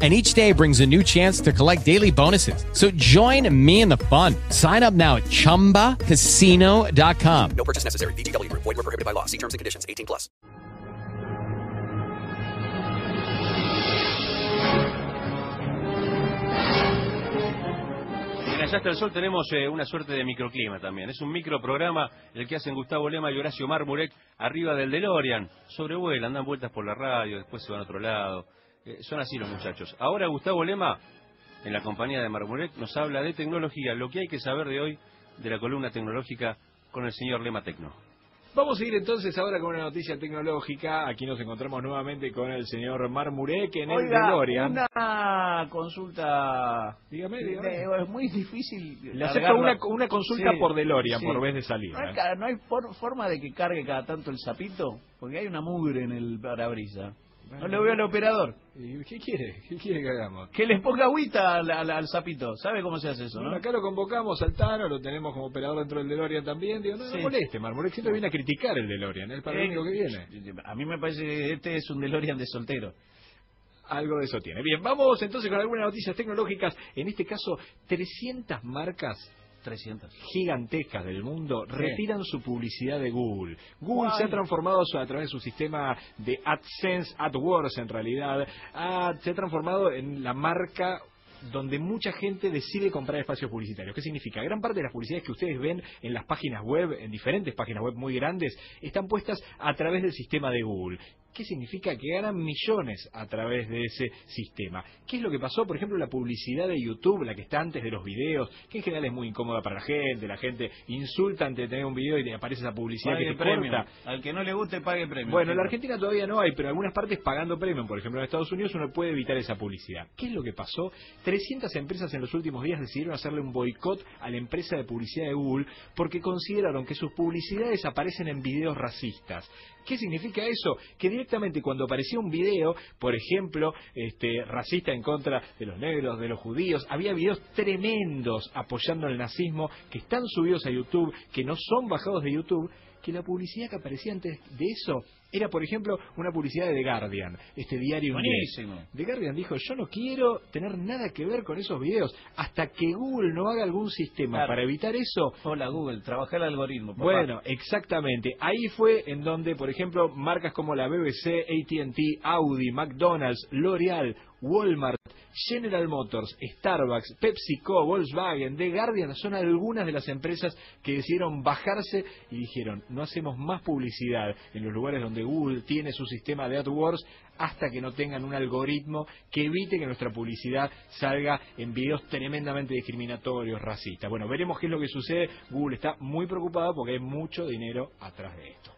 and each day brings a new chance to collect daily bonuses. So join me in the fun. Sign up now at ChumbaCasino.com. No purchase necessary. VGW Group. Void were prohibited by law. See terms and conditions. 18 plus. En Allá hasta el Sol tenemos eh, una suerte de microclima también. Es un microprograma el que hacen Gustavo Lema y Horacio Marmurek arriba del DeLorean. Sobrevuelan, dan vueltas por la radio, después se van a otro lado. Eh, son así los muchachos. Ahora Gustavo Lema, en la compañía de Marmurek, nos habla de tecnología, lo que hay que saber de hoy de la columna tecnológica con el señor Lema Tecno. Vamos a ir entonces ahora con una noticia tecnológica. Aquí nos encontramos nuevamente con el señor Marmurek en el Oiga, DeLorean. una consulta. Dígame, dígame. Eh, Es muy difícil. Le acepto una, una consulta Sí, por DeLorean, sí. por vez de No salida. hay, no hay for- forma de que cargue cada tanto el sapito, porque hay una mugre en el No le veo al operador. ¿Y ¿Qué quiere? ¿Qué quiere que hagamos? Que le ponga agüita al, al- al sapito. ¿Sabe cómo se hace eso, Bueno, no? acá lo convocamos al Tano, lo tenemos como operador dentro del DeLorean también. Digo, no, no Sí. moleste, Marmurek siempre viene a criticar el DeLorean, es para lo Eh, único que viene. A mí me parece que este es un DeLorean de soltero. Algo de eso tiene. Bien, vamos entonces con algunas noticias tecnológicas. En este caso, 300 marcas 300. gigantescas del mundo Sí. retiran su publicidad de Google. Google se ha transformado a través de su sistema de AdSense, AdWords en realidad, se ha transformado en la marca donde mucha gente decide comprar espacios publicitarios. ¿Qué significa? Gran parte de las publicidades que ustedes ven en las páginas web, en diferentes páginas web muy grandes, están puestas a través del sistema de Google. ¿Qué significa? Que ganan millones a través de ese sistema. ¿Qué es lo que pasó? Por ejemplo, la publicidad de YouTube, la que está antes de los videos, que en general es muy incómoda para la gente, la gente insulta antes de tener un video y te aparece esa publicidad Pague que te premium. corta. Al que no le guste, pague premio. Bueno, en la Argentina todavía no hay, pero en algunas partes pagando premium, por ejemplo en Estados Unidos, uno puede evitar esa publicidad. ¿Qué es lo que pasó? 300 empresas en los últimos días decidieron hacerle un boicot a la empresa de publicidad de Google porque consideraron que sus publicidades aparecen en videos racistas. ¿Qué significa eso? Que directamente cuando aparecía un video, por ejemplo, este, racista en contra de los negros, de los judíos, había videos tremendos apoyando el nazismo que están subidos a YouTube, que no son bajados de YouTube, que la publicidad que aparecía antes de eso era, por ejemplo, una publicidad de The Guardian, este diario inglés. Buenísimo. The Guardian dijo, yo no quiero tener nada que ver con esos videos hasta que Google no haga algún sistema Claro. para evitar eso. Hola Google, trabaja el algoritmo. papá. Bueno, exactamente. Ahí fue en donde, por ejemplo, marcas como la BBC, AT&T, Audi, McDonald's, L'Oreal, Walmart, General Motors, Starbucks, PepsiCo, Volkswagen, The Guardian son algunas de las empresas que decidieron bajarse y dijeron, no hacemos más publicidad en los lugares donde Google tiene su sistema de AdWords hasta que no tengan un algoritmo que evite que nuestra publicidad salga en videos tremendamente discriminatorios, racistas. Bueno, veremos qué es lo que sucede. Google está muy preocupado porque hay mucho dinero atrás de esto.